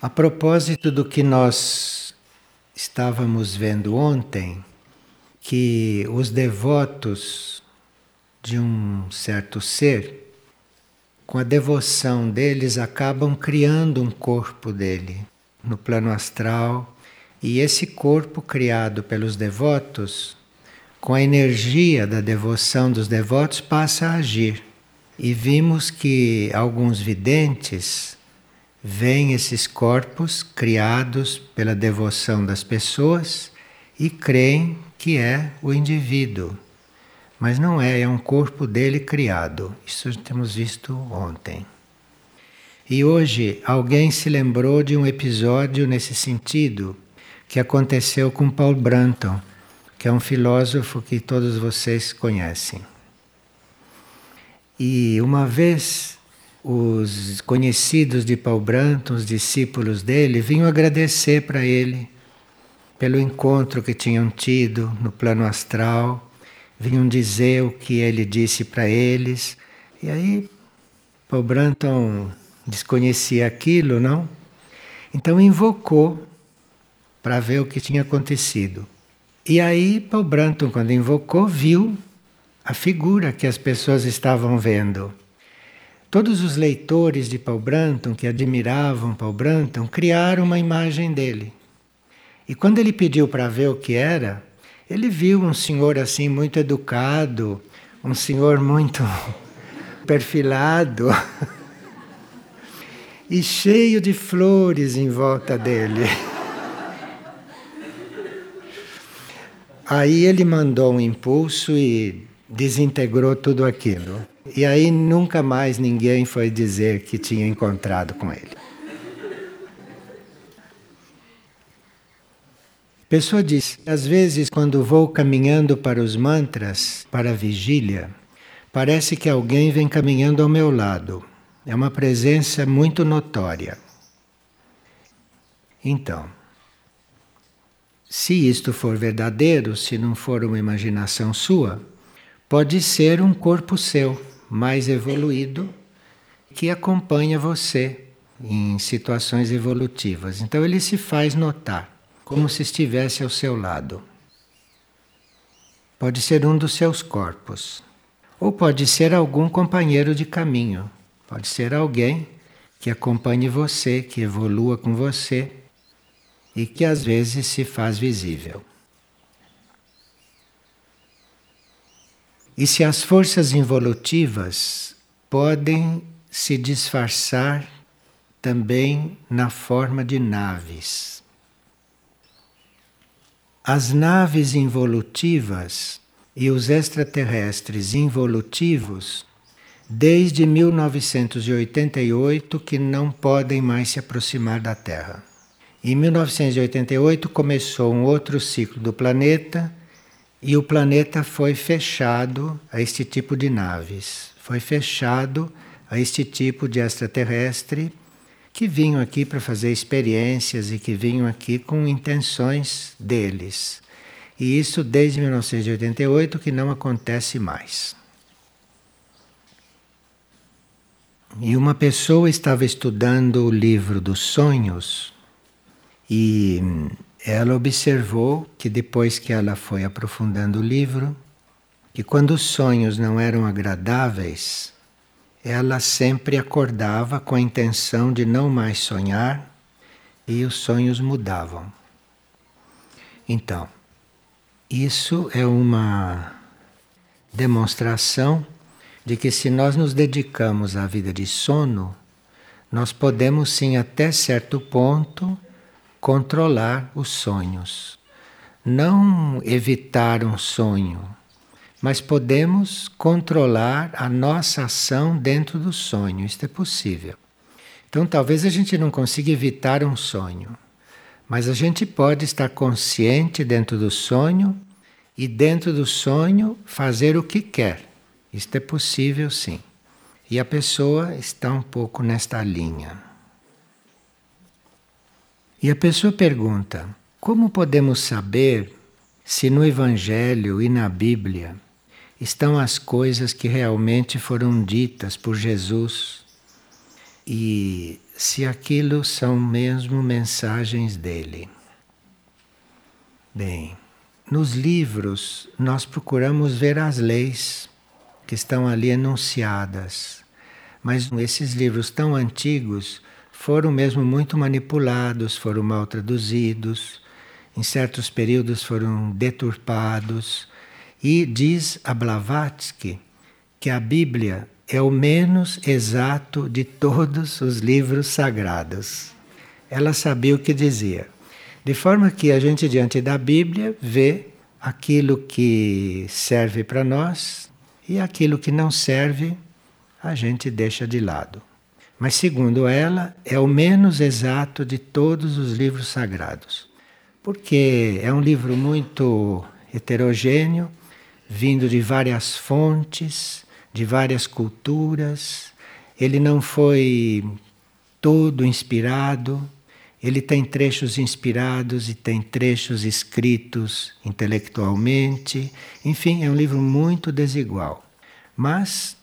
A propósito do que nós estávamos vendo ontem, que os devotos de um certo ser, com a devoção deles, acabam criando um corpo dele no plano astral, e esse corpo criado pelos devotos, com a energia da devoção dos devotos, passa a agir. E vimos que alguns videntes veem esses corpos criados pela devoção das pessoas e creem que é o indivíduo. Mas não é, é um corpo dele criado. Isso temos visto ontem. E hoje alguém se lembrou de um episódio nesse sentido que aconteceu com Paul Branton, que é um filósofo que todos vocês conhecem. E uma vez os conhecidos de Paul Branton, os discípulos dele, vinham agradecer para ele pelo encontro que tinham tido no plano astral, vinham dizer o que ele disse para eles. E aí Paul Branton desconhecia aquilo, não? Então invocou para ver o que tinha acontecido. E aí Paul Branton, quando invocou, viu a figura que as pessoas estavam vendo. Todos os leitores de Paul Branton, que admiravam Paul Branton, criaram uma imagem dele. E quando ele pediu para ver o que era, ele viu um senhor assim muito educado, um senhor muito perfilado e cheio de flores em volta dele. Aí ele mandou um impulso e desintegrou tudo aquilo. E aí nunca mais ninguém foi dizer que tinha encontrado com ele. Pessoa diz: às vezes, quando vou caminhando para os mantras, para a vigília, parece que alguém vem caminhando ao meu lado. É uma presença muito notória. Então, se isto for verdadeiro, se não for uma imaginação sua, pode ser um corpo seu mais evoluído que acompanha você em situações evolutivas. Então ele se faz notar, como se estivesse ao seu lado. Pode ser um dos seus corpos, ou pode ser algum companheiro de caminho, pode ser alguém que acompanhe você, que evolua com você e que às vezes se faz visível. E se as forças involutivas podem se disfarçar também na forma de naves. As naves involutivas e os extraterrestres involutivos, desde 1988 que não podem mais se aproximar da Terra. Em 1988 começou um outro ciclo do planeta e o planeta foi fechado a este tipo de naves, foi fechado a este tipo de extraterrestre que vinham aqui para fazer experiências e que vinham aqui com intenções deles. E isso desde 1988 que não acontece mais. E uma pessoa estava estudando o livro dos sonhos e ela observou que depois que ela foi aprofundando o livro, que quando os sonhos não eram agradáveis, ela sempre acordava com a intenção de não mais sonhar e os sonhos mudavam. Então, isso é uma demonstração de que se nós nos dedicamos à vida de sono, nós podemos sim até certo ponto controlar os sonhos. Não evitar um sonho, mas podemos controlar a nossa ação dentro do sonho. Isto é possível. Então, talvez a gente não consiga evitar um sonho, mas a gente pode estar consciente dentro do sonho e, dentro do sonho, fazer o que quer. Isto é possível, sim. E a pessoa está um pouco nesta linha. E a pessoa pergunta: como podemos saber se no Evangelho e na Bíblia estão as coisas que realmente foram ditas por Jesus e se aquilo são mesmo mensagens dele. Bem, nos livros nós procuramos ver as leis que estão ali enunciadas, mas esses livros tão antigos foram mesmo muito manipulados, foram mal traduzidos, em certos períodos foram deturpados. E diz a Blavatsky que a Bíblia é o menos exato de todos os livros sagrados. Ela sabia o que dizia. De forma que a gente, diante da Bíblia, vê aquilo que serve para nós e aquilo que não serve, a gente deixa de lado. Mas, segundo ela, é o menos exato de todos os livros sagrados. Porque é um livro muito heterogêneo, vindo de várias fontes, de várias culturas. Ele não foi todo inspirado, ele tem trechos inspirados e tem trechos escritos intelectualmente. Enfim, é um livro muito desigual. Mas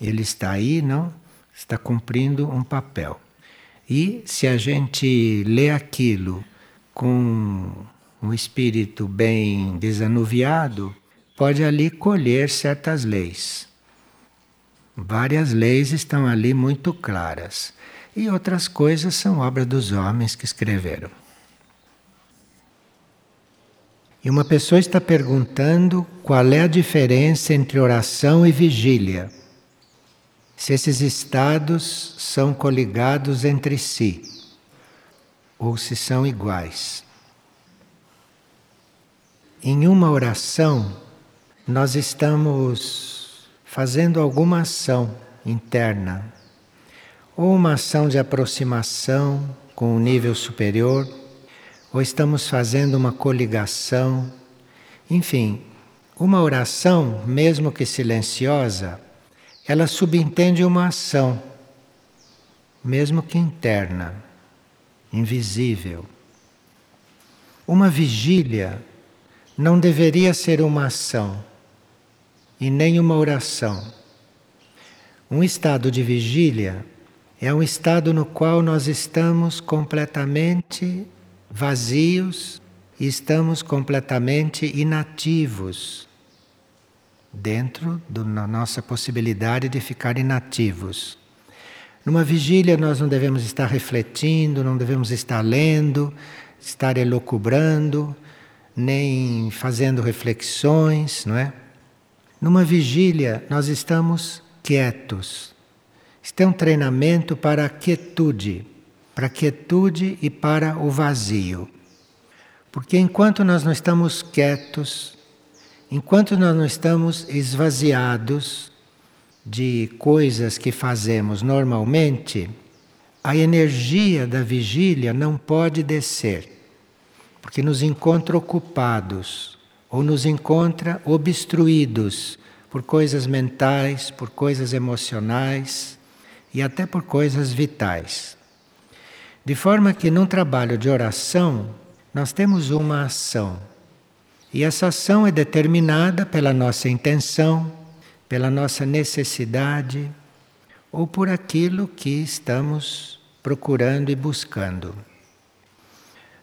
ele está aí, não? Está cumprindo um papel. E se a gente lê aquilo com um espírito bem desanuviado, pode ali colher certas leis. Várias leis estão ali muito claras. E outras coisas são obra dos homens que escreveram. E uma pessoa está perguntando qual é a diferença entre oração e vigília. Se esses estados são coligados entre si ou se são iguais. Em uma oração, nós estamos fazendo alguma ação interna, ou uma ação de aproximação com um nível superior, ou estamos fazendo uma coligação, enfim, uma oração, mesmo que silenciosa, ela subentende uma ação, mesmo que interna, invisível. Uma vigília não deveria ser uma ação e nem uma oração. Um estado de vigília é um estado no qual nós estamos completamente vazios e estamos completamente inativos dentro da nossa possibilidade de ficar inativos. Numa vigília nós não devemos estar refletindo, não devemos estar lendo, estar elocubrando, nem fazendo reflexões, não é? Numa vigília, nós estamos quietos. Isto é um treinamento para a quietude, para a quietude e para o vazio. Porque enquanto nós não estamos quietos, enquanto nós não estamos esvaziados de coisas que fazemos normalmente, a energia da vigília não pode descer, porque nos encontra ocupados ou nos encontra obstruídos por coisas mentais, por coisas emocionais e até por coisas vitais. De forma que num trabalho de oração, nós temos uma ação. E essa ação é determinada pela nossa intenção, pela nossa necessidade ou por aquilo que estamos procurando e buscando.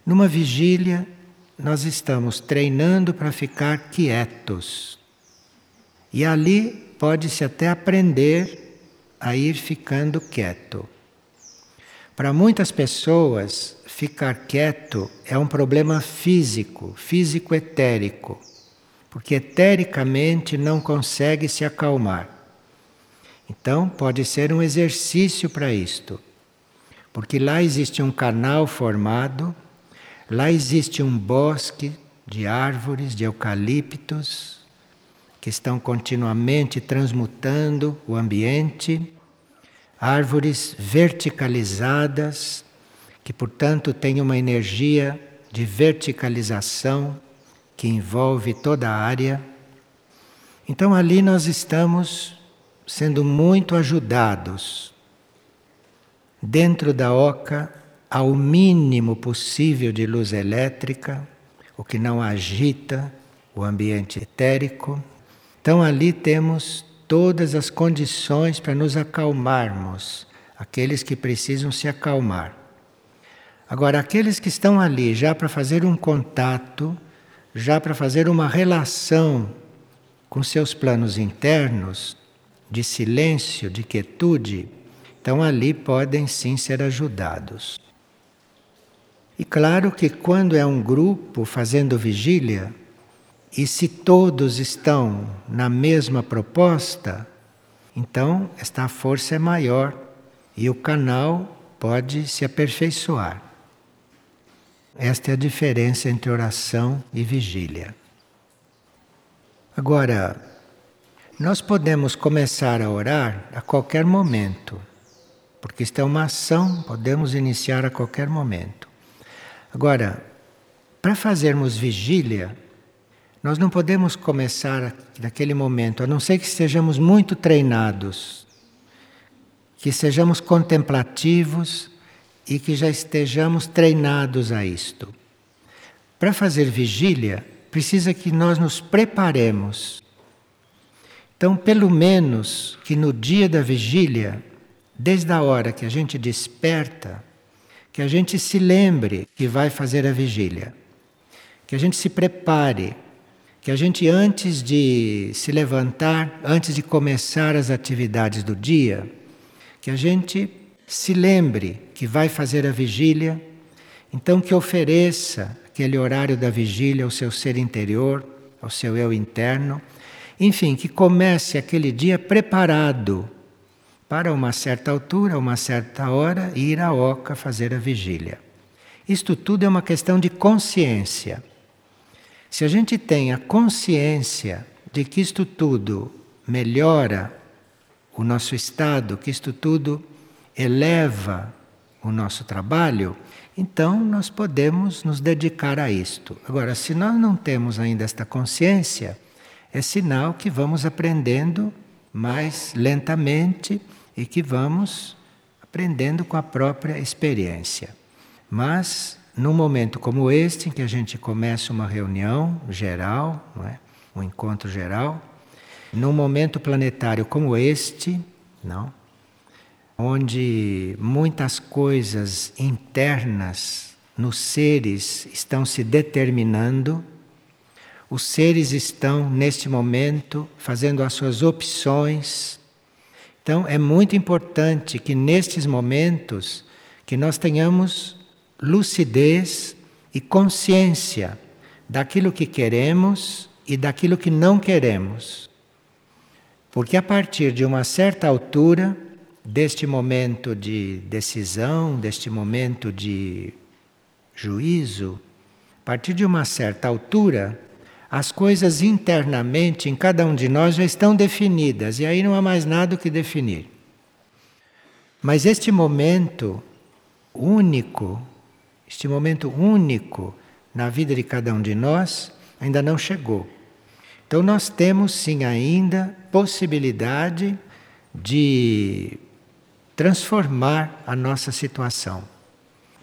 Numa vigília, nós estamos treinando para ficar quietos. E ali pode-se até aprender a ir ficando quieto. Para muitas pessoas, ficar quieto é um problema físico, físico-etérico, porque etericamente não consegue se acalmar. Então, pode ser um exercício para isto, porque lá existe um canal formado Lá existe um bosque de árvores, de eucaliptos, que estão continuamente transmutando o ambiente, árvores verticalizadas, que portanto têm uma energia de verticalização que envolve toda a área. Então ali nós estamos sendo muito ajudados. Dentro da oca ao mínimo possível de luz elétrica, o que não agita o ambiente etérico. Então ali temos todas as condições para nos acalmarmos, aqueles que precisam se acalmar. Agora, aqueles que estão ali já para fazer um contato, já para fazer uma relação com seus planos internos, de silêncio, de quietude, então ali podem sim ser ajudados. E claro que quando é um grupo fazendo vigília, e se todos estão na mesma proposta, então esta força é maior e o canal pode se aperfeiçoar. Esta é a diferença entre oração e vigília. Agora, nós podemos começar a orar a qualquer momento, porque isto é uma ação, podemos iniciar a qualquer momento. Agora, para fazermos vigília, nós não podemos começar naquele momento, a não ser que estejamos muito treinados, que sejamos contemplativos e que já estejamos treinados a isto. Para fazer vigília, precisa que nós nos preparemos. Então, pelo menos que no dia da vigília, desde a hora que a gente desperta, que a gente se lembre que vai fazer a vigília, que a gente se prepare, que a gente antes de se levantar, antes de começar as atividades do dia, que a gente se lembre que vai fazer a vigília, então que ofereça aquele horário da vigília ao seu ser interior, ao seu eu interno, enfim, que comece aquele dia preparado para uma certa altura, uma certa hora, ir à oca fazer a vigília. Isto tudo é uma questão de consciência. Se a gente tem a consciência de que isto tudo melhora o nosso estado, que isto tudo eleva o nosso trabalho, então nós podemos nos dedicar a isto. Agora, se nós não temos ainda esta consciência, é sinal que vamos aprendendo mais lentamente e que vamos aprendendo com a própria experiência. Mas num momento como este, em que a gente começa uma reunião geral, não é? um encontro geral, num momento planetário como este, não? Onde muitas coisas internas nos seres estão se determinando, os seres estão neste momento fazendo as suas opções. Então é muito importante que nestes momentos que nós tenhamos lucidez e consciência daquilo que queremos e daquilo que não queremos. Porque a partir de uma certa altura deste momento de decisão, deste momento de juízo, a partir de uma certa altura, as coisas internamente em cada um de nós já estão definidas e aí não há mais nada o que definir. Mas este momento único, este momento único na vida de cada um de nós ainda não chegou. Então nós temos sim ainda possibilidade de transformar a nossa situação.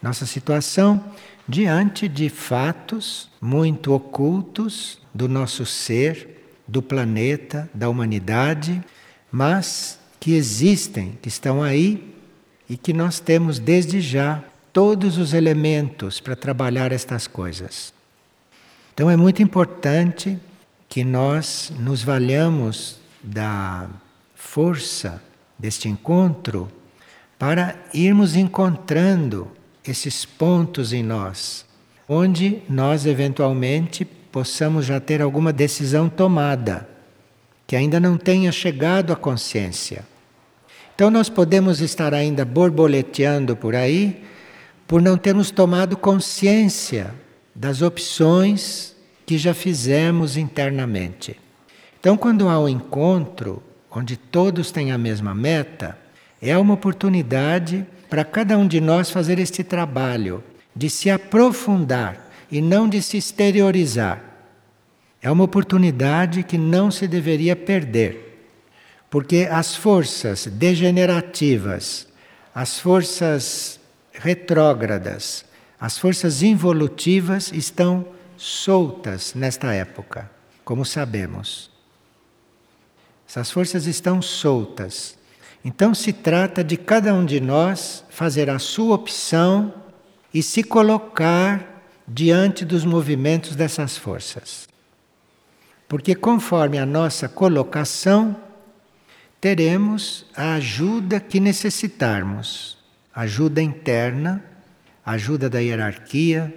Nossa situação diante de fatos muito ocultos do nosso ser, do planeta, da humanidade, mas que existem, que estão aí e que nós temos desde já todos os elementos para trabalhar estas coisas. Então é muito importante que nós nos valhamos da força deste encontro para irmos encontrando esses pontos em nós, onde nós eventualmente possamos já ter alguma decisão tomada, que ainda não tenha chegado à consciência. Então nós podemos estar ainda borboleteando por aí por não termos tomado consciência das opções que já fizemos internamente. Então, quando há um encontro onde todos têm a mesma meta, é uma oportunidade para cada um de nós fazer este trabalho de se aprofundar e não de se exteriorizar. É uma oportunidade que não se deveria perder, porque as forças degenerativas, as forças retrógradas, as forças involutivas estão soltas nesta época, como sabemos. Essas forças estão soltas. Então se trata de cada um de nós fazer a sua opção e se colocar diante dos movimentos dessas forças. Porque conforme a nossa colocação, teremos a ajuda que necessitarmos, ajuda interna, ajuda da hierarquia,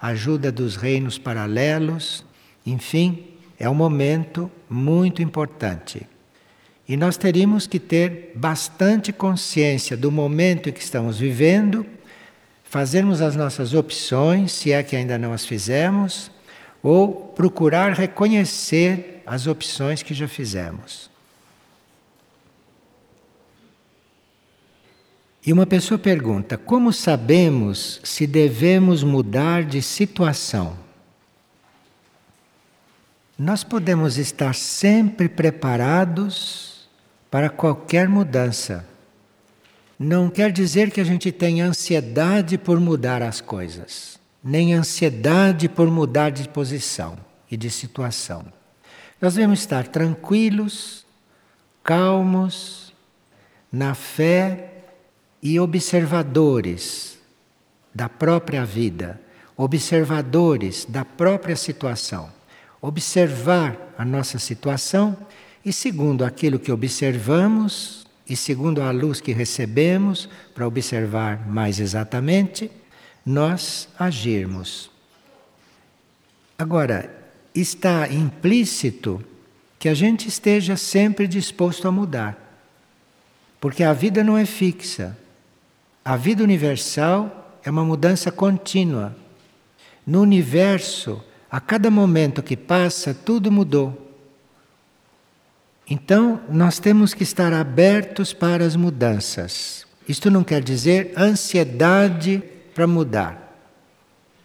ajuda dos reinos paralelos, enfim, é um momento muito importante. E nós teríamos que ter bastante consciência do momento em que estamos vivendo, fazermos as nossas opções, se é que ainda não as fizemos, ou procurar reconhecer as opções que já fizemos. E uma pessoa pergunta: como sabemos se devemos mudar de situação? Nós podemos estar sempre preparados para qualquer mudança. Não quer dizer que a gente tenha ansiedade por mudar as coisas, nem ansiedade por mudar de posição e de situação. Nós devemos estar tranquilos, calmos, na fé e observadores da própria vida, observadores da própria situação observar a nossa situação e, segundo aquilo que observamos e segundo a luz que recebemos, para observar mais exatamente, nós agirmos. Agora, está implícito que a gente esteja sempre disposto a mudar. Porque a vida não é fixa. A vida universal é uma mudança contínua. No universo, a cada momento que passa, tudo mudou. Então, nós temos que estar abertos para as mudanças. Isto não quer dizer ansiedade para mudar,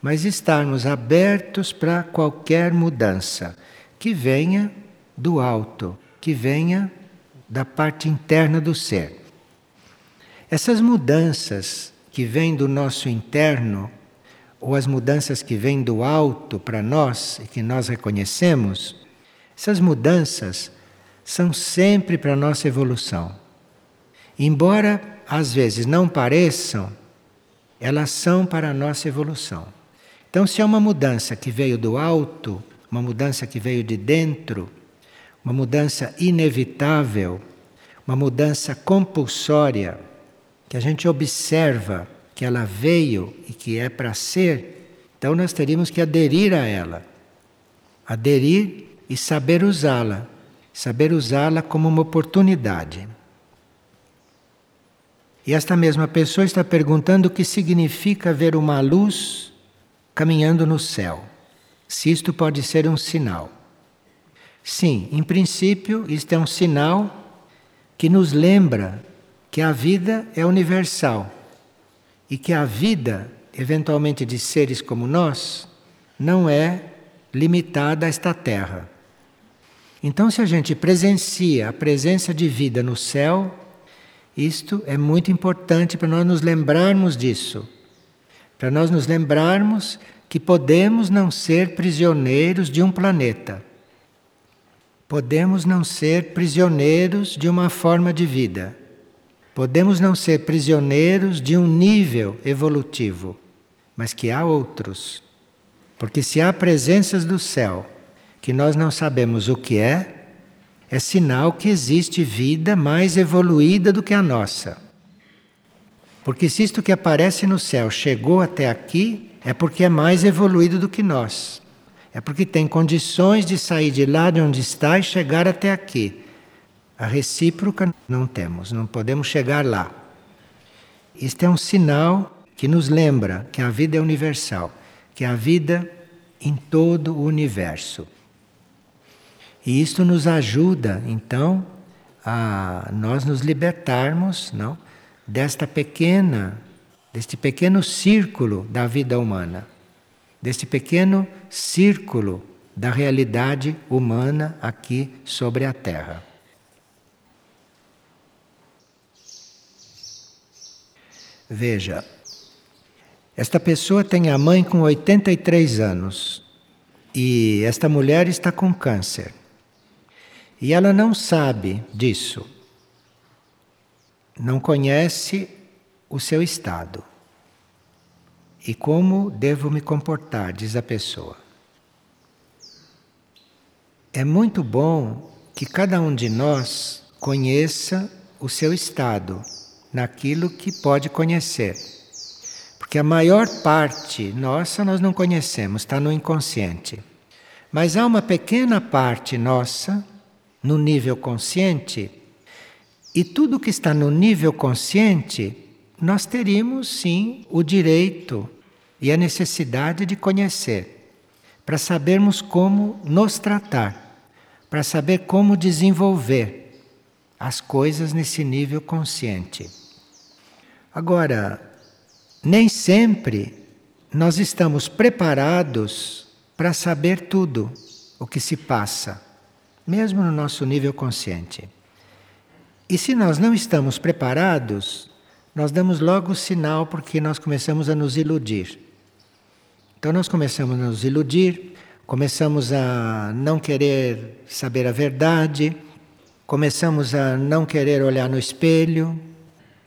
mas estarmos abertos para qualquer mudança que venha do alto, que venha da parte interna do ser. Essas mudanças que vêm do nosso interno ou as mudanças que vêm do alto para nós e que nós reconhecemos, essas mudanças são sempre para a nossa evolução. Embora às vezes não pareçam, elas são para a nossa evolução. Então, se é uma mudança que veio do alto, uma mudança que veio de dentro, uma mudança inevitável, uma mudança compulsória, que a gente observa que ela veio e que é para ser, então nós teríamos que aderir a ela. Aderir e saber usá-la. Saber usá-la como uma oportunidade. E esta mesma pessoa está perguntando o que significa ver uma luz caminhando no céu. Se isto pode ser um sinal. Sim, em princípio, isto é um sinal que nos lembra que a vida é universal e que a vida, eventualmente de seres como nós, não é limitada a esta terra. Então, se a gente presencia a presença de vida no céu, isto é muito importante para nós nos lembrarmos disso. Para nós nos lembrarmos que podemos não ser prisioneiros de um planeta. Podemos não ser prisioneiros de uma forma de vida. Podemos não ser prisioneiros de um nível evolutivo, mas que há outros. Porque se há presenças do céu que nós não sabemos o que é, é sinal que existe vida mais evoluída do que a nossa. Porque se isto que aparece no céu chegou até aqui, é porque é mais evoluído do que nós. É porque tem condições de sair de lá de onde está e chegar até aqui. A recíproca não temos, não podemos chegar lá. Isto é um sinal que nos lembra que a vida é universal, que a vida em todo o universo. E isto nos ajuda, então, a nós nos libertarmos, não, desta pequena, deste pequeno círculo da vida humana, deste pequeno círculo da realidade humana aqui sobre a Terra. Veja, esta pessoa tem a mãe com 83 anos e esta mulher está com câncer. E ela não sabe disso. não conhece o seu estado. E como devo me comportar, diz a pessoa. É muito bom que cada um de nós conheça o seu estado naquilo que pode conhecer. Porque a maior parte nossa nós não conhecemos, está no inconsciente. Mas há uma pequena parte nossa, no nível consciente, e tudo que está no nível consciente, nós teríamos sim o direito e a necessidade de conhecer, para sabermos como nos tratar, para saber como desenvolver as coisas nesse nível consciente. Agora, nem sempre nós estamos preparados para saber tudo o que se passa, mesmo no nosso nível consciente. E se nós não estamos preparados, nós damos logo sinal porque nós começamos a nos iludir. Então nós começamos a nos iludir, começamos a não querer saber a verdade, começamos a não querer olhar no espelho,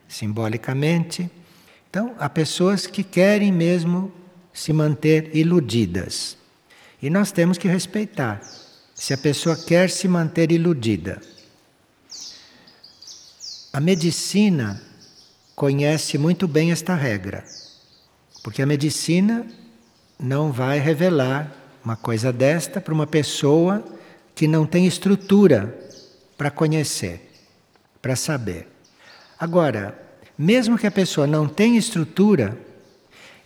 simbolicamente. Então, há pessoas que querem mesmo se manter iludidas. E nós temos que respeitar se a pessoa quer se manter iludida. A medicina conhece muito bem esta regra, porque a medicina não vai revelar uma coisa desta para uma pessoa que não tem estrutura para conhecer, para saber. Agora, mesmo que a pessoa não tenha estrutura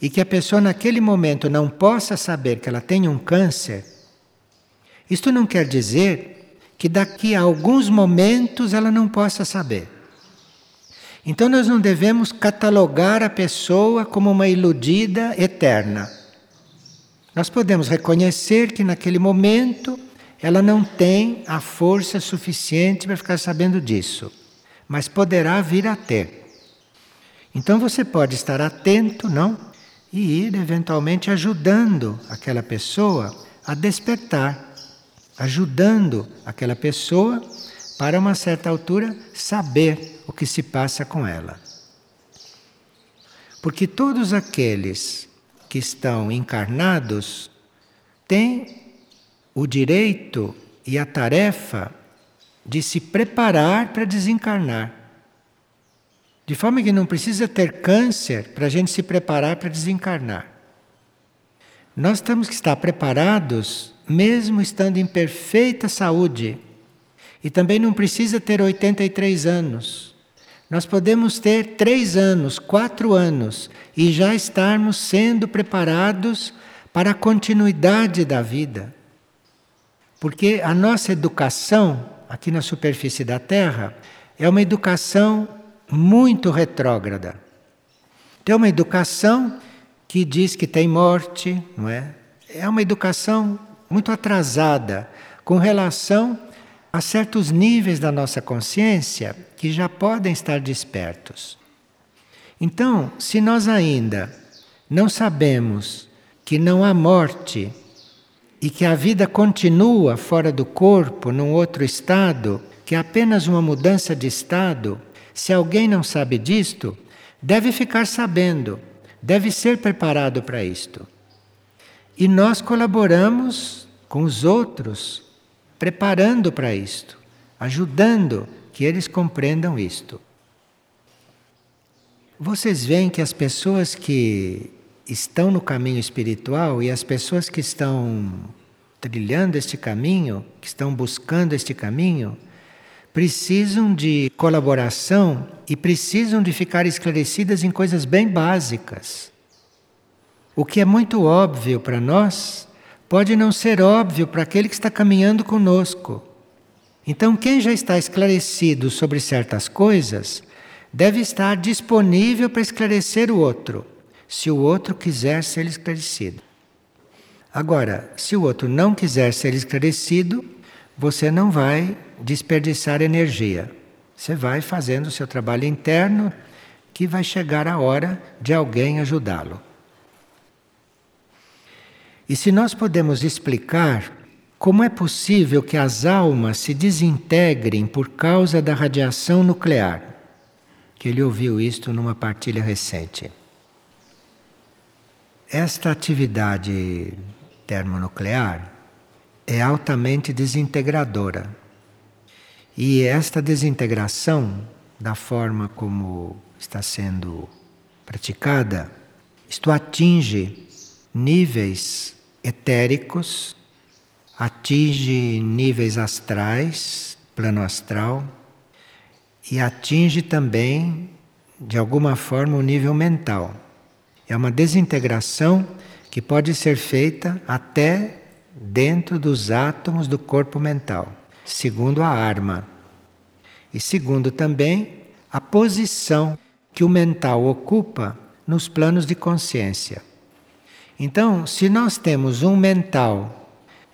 e que a pessoa naquele momento não possa saber que ela tem um câncer, isto não quer dizer que daqui a alguns momentos ela não possa saber. Então nós não devemos catalogar a pessoa como uma iludida eterna. Nós podemos reconhecer que naquele momento ela não tem a força suficiente para ficar sabendo disso, mas poderá vir a ter. Então você pode estar atento, não? E ir eventualmente ajudando aquela pessoa a despertar, ajudando aquela pessoa para uma certa altura saber o que se passa com ela. Porque todos aqueles que estão encarnados têm o direito e a tarefa de se preparar para desencarnar. De forma que não precisa ter câncer para a gente se preparar para desencarnar. Nós temos que estar preparados mesmo estando em perfeita saúde. E também não precisa ter 83 anos. Nós podemos ter três anos, quatro anos e já estarmos sendo preparados para a continuidade da vida. Porque a nossa educação, aqui na superfície da Terra, é uma educação muito retrógrada. Tem uma educação que diz que tem morte, não é? É uma educação muito atrasada com relação há certos níveis da nossa consciência que já podem estar despertos. Então, se nós ainda não sabemos que não há morte e que a vida continua fora do corpo, num outro estado, que é apenas uma mudança de estado, se alguém não sabe disto, deve ficar sabendo, deve ser preparado para isto. E nós colaboramos com os outros preparando para isto, ajudando que eles compreendam isto. Vocês veem que as pessoas que estão no caminho espiritual e as pessoas que estão trilhando este caminho, que estão buscando este caminho, precisam de colaboração e precisam de ficar esclarecidas em coisas bem básicas. O que é muito óbvio para nós pode não ser óbvio para aquele que está caminhando conosco. Então, quem já está esclarecido sobre certas coisas, deve estar disponível para esclarecer o outro, se o outro quiser ser esclarecido. Agora, se o outro não quiser ser esclarecido, você não vai desperdiçar energia. Você vai fazendo o seu trabalho interno, que vai chegar a hora de alguém ajudá-lo. E se nós podemos explicar como é possível que as almas se desintegrem por causa da radiação nuclear, que ele ouviu isto numa partilha recente. Esta atividade termonuclear é altamente desintegradora. E esta desintegração, da forma como está sendo praticada, isto atinge níveis etéricos, atinge níveis astrais, plano astral, e atinge também, de alguma forma, o nível mental. É uma desintegração que pode ser feita até dentro dos átomos do corpo mental, segundo a arma. E segundo também a posição que o mental ocupa nos planos de consciência. Então, se nós temos um mental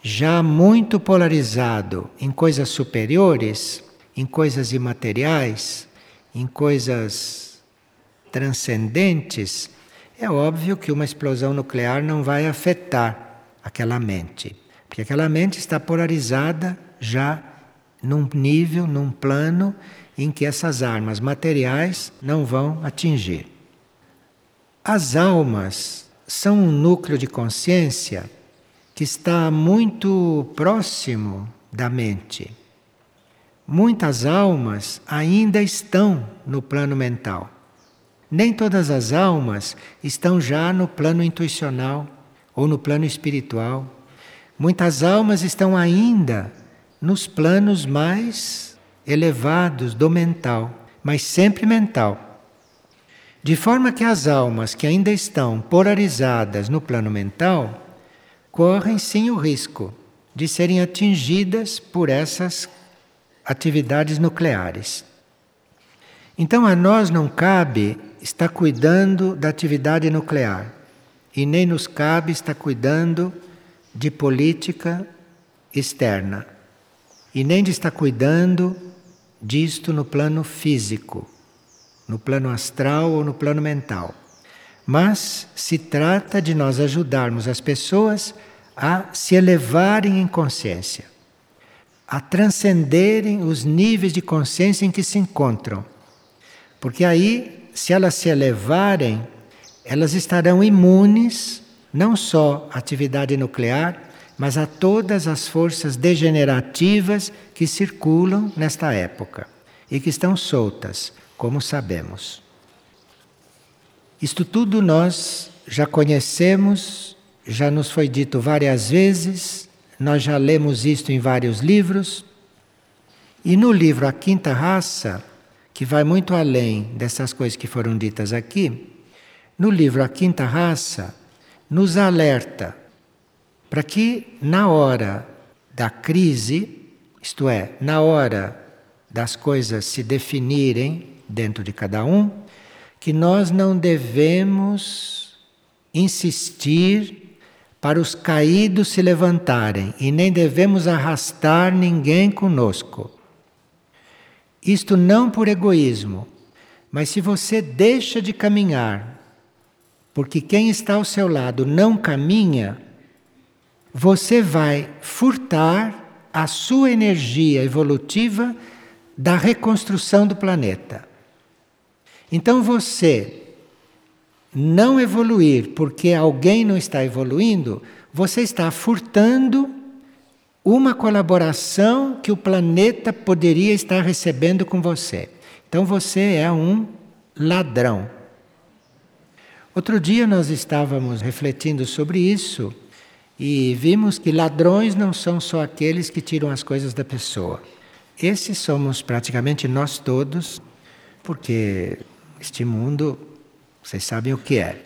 já muito polarizado em coisas superiores, em coisas imateriais, em coisas transcendentes, é óbvio que uma explosão nuclear não vai afetar aquela mente, porque aquela mente está polarizada já num nível, num plano em que essas armas materiais não vão atingir. As almas são um núcleo de consciência que está muito próximo da mente. Muitas almas ainda estão no plano mental. Nem todas as almas estão já no plano intuicional ou no plano espiritual. Muitas almas estão ainda nos planos mais elevados do mental, mas sempre mental. De forma que as almas que ainda estão polarizadas no plano mental correm sim o risco de serem atingidas por essas atividades nucleares. Então a nós não cabe estar cuidando da atividade nuclear e nem nos cabe estar cuidando de política externa e nem de estar cuidando disto no plano físico, no plano astral ou no plano mental. Mas se trata de nós ajudarmos as pessoas a se elevarem em consciência, a transcenderem os níveis de consciência em que se encontram. Porque aí, se elas se elevarem, elas estarão imunes não só à atividade nuclear, mas a todas as forças degenerativas que circulam nesta época e que estão soltas, como sabemos. Isto tudo nós já conhecemos, já nos foi dito várias vezes, nós já lemos isto em vários livros. E no livro A Quinta Raça, que vai muito além dessas coisas que foram ditas aqui, no livro A Quinta Raça, nos alerta para que na hora da crise, isto é, na hora das coisas se definirem dentro de cada um, que nós não devemos insistir para os caídos se levantarem e nem devemos arrastar ninguém conosco. Isto não por egoísmo, mas se você deixa de caminhar, porque quem está ao seu lado não caminha, você vai furtar a sua energia evolutiva da reconstrução do planeta. Então você não evoluir porque alguém não está evoluindo, você está furtando uma colaboração que o planeta poderia estar recebendo com você. Então você é um ladrão. Outro dia nós estávamos refletindo sobre isso e vimos que ladrões não são só aqueles que tiram as coisas da pessoa. Esses somos praticamente nós todos, porque este mundo, vocês sabem o que é.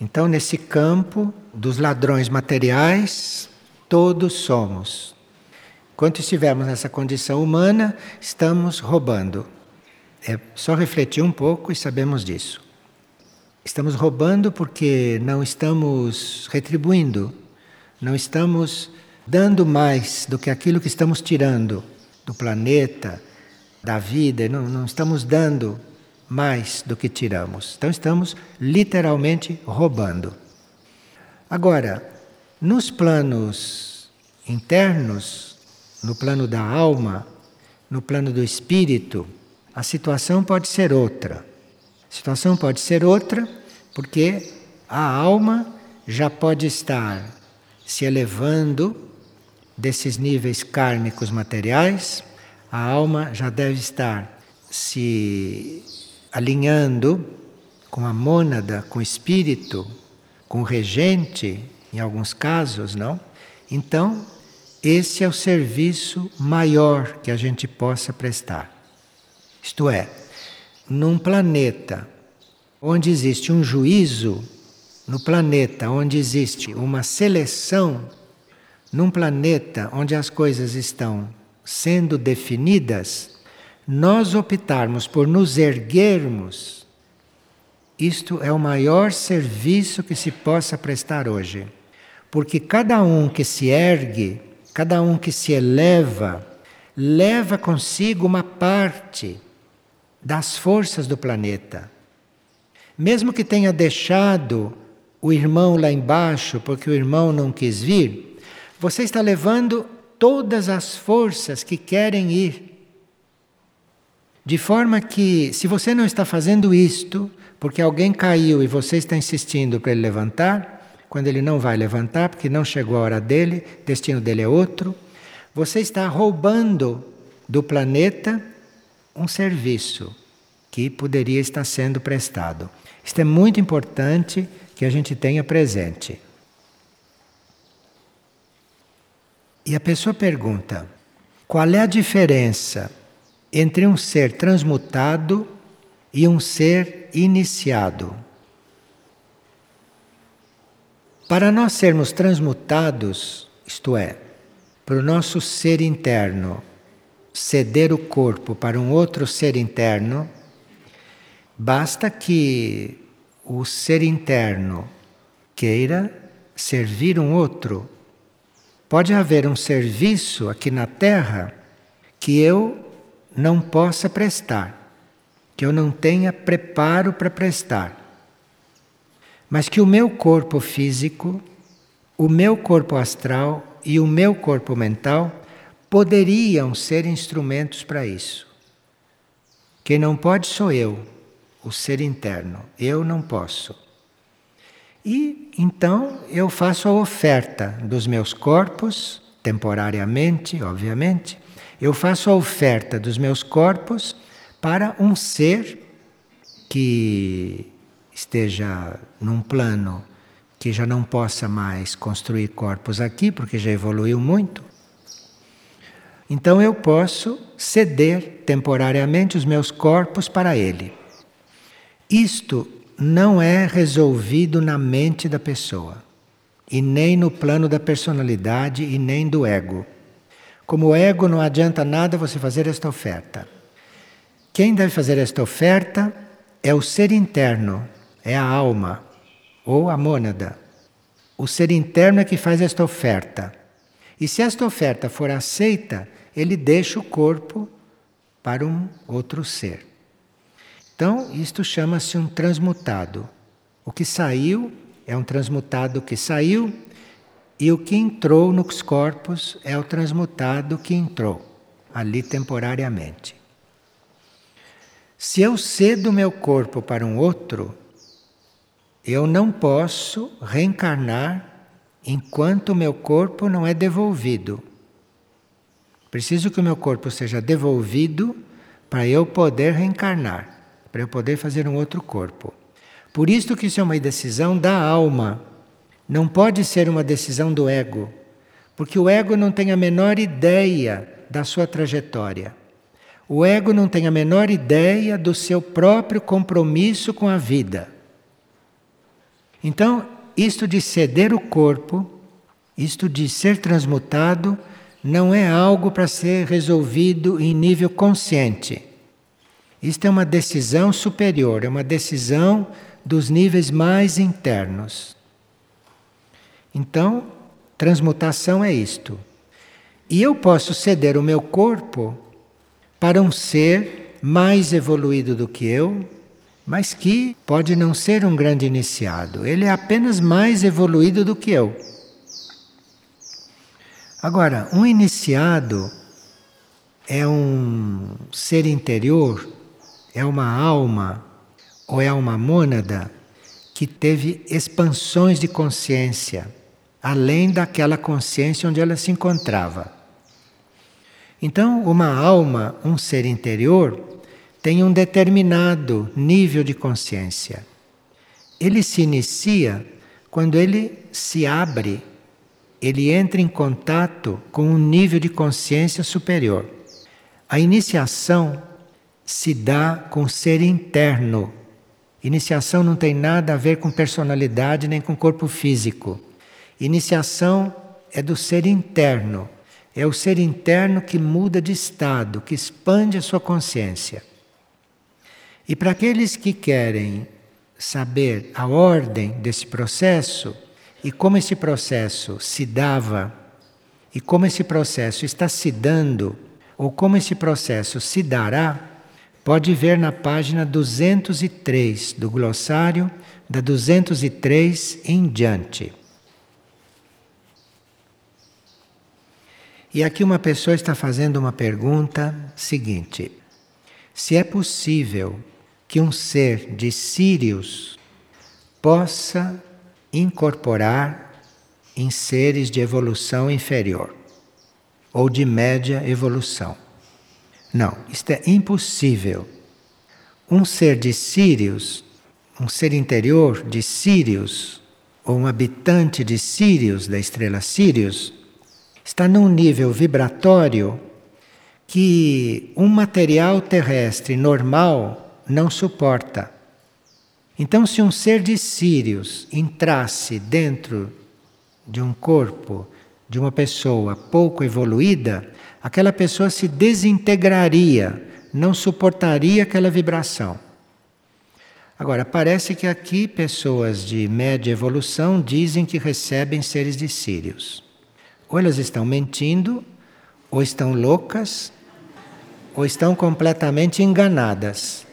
Então, nesse campo dos ladrões materiais, todos somos. Enquanto estivermos nessa condição humana, estamos roubando. É só refletir um pouco e sabemos disso. Estamos roubando porque não estamos retribuindo, não estamos dando mais do que aquilo que estamos tirando do planeta, da vida, não, não estamos dando mais do que tiramos. Então estamos literalmente roubando. Agora, nos planos internos, no plano da alma, no plano do espírito, a situação pode ser outra. A situação pode ser outra porque a alma já pode estar se elevando desses níveis kármicos materiais, a alma já deve estar se alinhando com a mônada, com o espírito, com o regente, em alguns casos, não? Então, esse é o serviço maior que a gente possa prestar. Isto é, num planeta onde existe um juízo, no planeta onde existe uma seleção, num planeta onde as coisas estão sendo definidas, nós optarmos por nos erguermos, isto é o maior serviço que se possa prestar hoje. Porque cada um que se ergue, cada um que se eleva, leva consigo uma parte das forças do planeta. Mesmo que tenha deixado o irmão lá embaixo porque o irmão não quis vir, você está levando todas as forças que querem ir. De forma que, se você não está fazendo isto, porque alguém caiu e você está insistindo para ele levantar, quando ele não vai levantar, porque não chegou a hora dele, o destino dele é outro, você está roubando do planeta um serviço que poderia estar sendo prestado. Isto é muito importante que a gente tenha presente. E a pessoa pergunta: qual é a diferença entre um ser transmutado e um ser iniciado? Para nós sermos transmutados, isto é, para o nosso ser interno ceder o corpo para um outro ser interno, Basta que o ser interno queira servir um outro. Pode haver um serviço aqui na Terra que eu não possa prestar, que eu não tenha preparo para prestar. Mas que o meu corpo físico, o meu corpo astral e o meu corpo mental poderiam ser instrumentos para isso. Quem não pode sou eu o ser interno. Eu não posso. E então eu faço a oferta dos meus corpos, temporariamente, obviamente, eu faço a oferta dos meus corpos para um ser que esteja num plano que já não possa mais construir corpos aqui, porque já evoluiu muito. Então eu posso ceder temporariamente os meus corpos para ele. Isto não é resolvido na mente da pessoa, e nem no plano da personalidade e nem do ego. Como o ego não adianta nada você fazer esta oferta. Quem deve fazer esta oferta é o ser interno, é a alma ou a mônada. O ser interno é que faz esta oferta. E se esta oferta for aceita, ele deixa o corpo para um outro ser. Então, isto chama-se um transmutado. O que saiu é um transmutado que saiu, e o que entrou nos corpos é o transmutado que entrou ali temporariamente. Se eu cedo meu corpo para um outro, eu não posso reencarnar enquanto o meu corpo não é devolvido. Preciso que o meu corpo seja devolvido para eu poder reencarnar para eu poder fazer um outro corpo. Por isso que isso é uma decisão da alma. Não pode ser uma decisão do ego, porque o ego não tem a menor ideia da sua trajetória. O ego não tem a menor ideia do seu próprio compromisso com a vida. Então, isto de ceder o corpo, isto de ser transmutado, não é algo para ser resolvido em nível consciente. Isto é uma decisão superior, é uma decisão dos níveis mais internos. Então, transmutação é isto. E eu posso ceder o meu corpo para um ser mais evoluído do que eu, mas que pode não ser um grande iniciado. Ele é apenas mais evoluído do que eu. Agora, um iniciado é um ser interior é uma alma ou é uma mônada que teve expansões de consciência, além daquela consciência onde ela se encontrava. Então, uma alma, um ser interior, tem um determinado nível de consciência. Ele se inicia quando ele se abre, ele entra em contato com um nível de consciência superior. A iniciação se dá com o ser interno. Iniciação não tem nada a ver com personalidade nem com corpo físico. Iniciação é do ser interno. É o ser interno que muda de estado, que expande a sua consciência. E para aqueles que querem saber a ordem desse processo e como esse processo se dava e como esse processo está se dando ou como esse processo se dará, pode ver na página 203 do glossário, da 203 em diante. E aqui uma pessoa está fazendo uma pergunta seguinte: se é possível que um ser de Sírios possa incorporar em seres de evolução inferior ou de média evolução. Não, isto é impossível. Um ser de Sírios, um ser interior de Sírios, ou um habitante de Sírios, da estrela Sírios, está num nível vibratório que um material terrestre normal não suporta. Então, se um ser de Sírios entrasse dentro de um corpo de uma pessoa pouco evoluída, aquela pessoa se desintegraria, não suportaria aquela vibração. Agora, parece que aqui pessoas de média evolução dizem que recebem seres de Sírios. Ou elas estão mentindo, ou estão loucas, ou estão completamente enganadas.